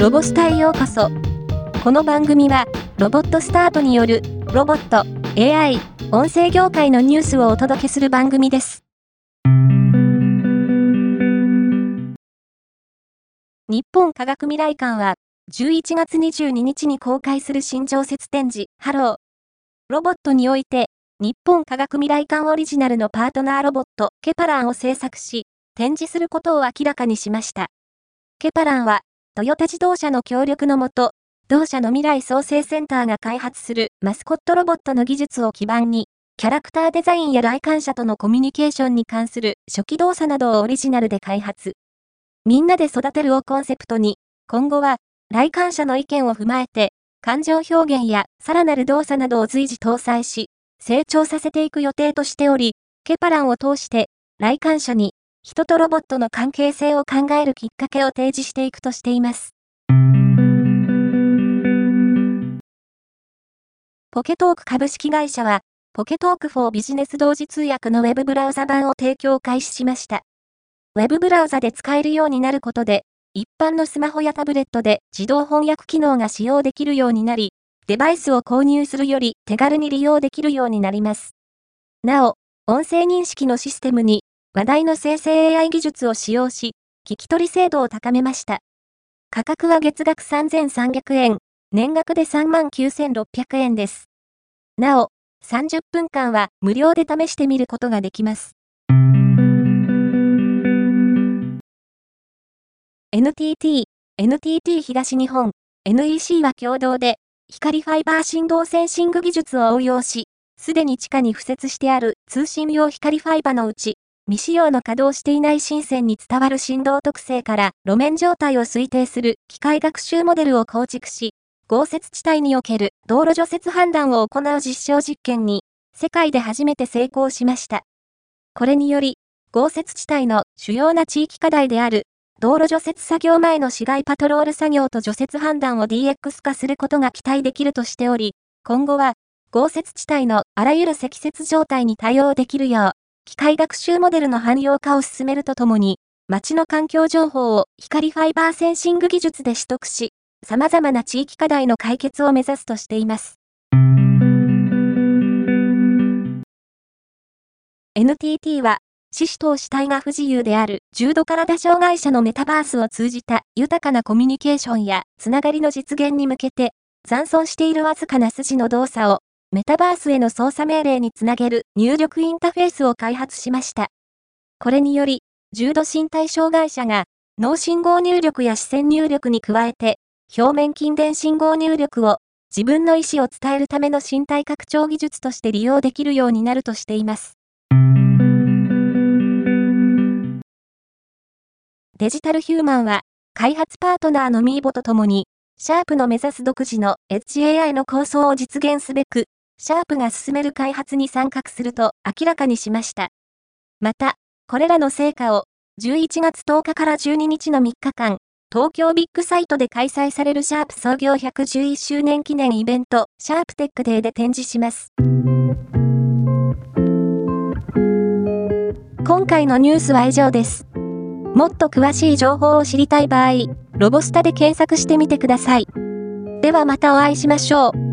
ロボスタへようこそ。この番組は、ロボットスタートによる、ロボット、AI、音声業界のニュースをお届けする番組です。日本科学未来館は、11月22日に公開する新常設展示、ハロー。ロボットにおいて、日本科学未来館オリジナルのパートナーロボット、ケパランを制作し、展示することを明らかにしました。ケパランは、トヨタ自動車の協力のもと、同社の未来創生センターが開発するマスコットロボットの技術を基盤に、キャラクターデザインや来館者とのコミュニケーションに関する初期動作などをオリジナルで開発。みんなで育てるをコンセプトに、今後は、来館者の意見を踏まえて、感情表現やさらなる動作などを随時搭載し、成長させていく予定としており、ケパランを通して、来館者に人とロボットの関係性を考えるきっかけを提示していくとしています。ポケトーク株式会社は、ポケトーク4ビジネス同時通訳のウェブブラウザ版を提供開始しました。ウェブブラウザで使えるようになることで、一般のスマホやタブレットで自動翻訳機能が使用できるようになり、デバイスを購入するより手軽に利用できるようになります。なお、音声認識のシステムに話題の生成 AI 技術を使用し、聞き取り精度を高めました。価格は月額3300円、年額で39,600円です。なお、30分間は無料で試してみることができます。NTT、NTT 東日本、NEC は共同で、光ファイバー振動センシング技術を応用し、すでに地下に付設してある通信用光ファイバーのうち、未使用の稼働していない新線に伝わる振動特性から路面状態を推定する機械学習モデルを構築し、豪雪地帯における道路除雪判断を行う実証実験に、世界で初めて成功しました。これにより、豪雪地帯の主要な地域課題である、道路除雪作業前の市街パトロール作業と除雪判断を DX 化することが期待できるとしており、今後は、豪雪地帯のあらゆる積雪状態に対応できるよう、機械学習モデルの汎用化を進めるとともに、街の環境情報を光ファイバーセンシング技術で取得し、様々な地域課題の解決を目指すとしています。NTT は、死死と死体が不自由である重度体障害者のメタバースを通じた豊かなコミュニケーションやつながりの実現に向けて、残存しているわずかな筋の動作をメタバースへの操作命令につなげる入力インターフェースを開発しました。これにより、重度身体障害者が脳信号入力や視線入力に加えて、表面筋電信号入力を自分の意思を伝えるための身体拡張技術として利用できるようになるとしています。デジタルヒューマンは、開発パートナーのミーボと共に、シャープの目指す独自の HAI の構想を実現すべく、シャープが進める開発に参画すると明らかにしました。また、これらの成果を11月10日から12日の3日間、東京ビッグサイトで開催されるシャープ創業111周年記念イベント、シャープテックデーで展示します。今回のニュースは以上です。もっと詳しい情報を知りたい場合、ロボスタで検索してみてください。ではまたお会いしましょう。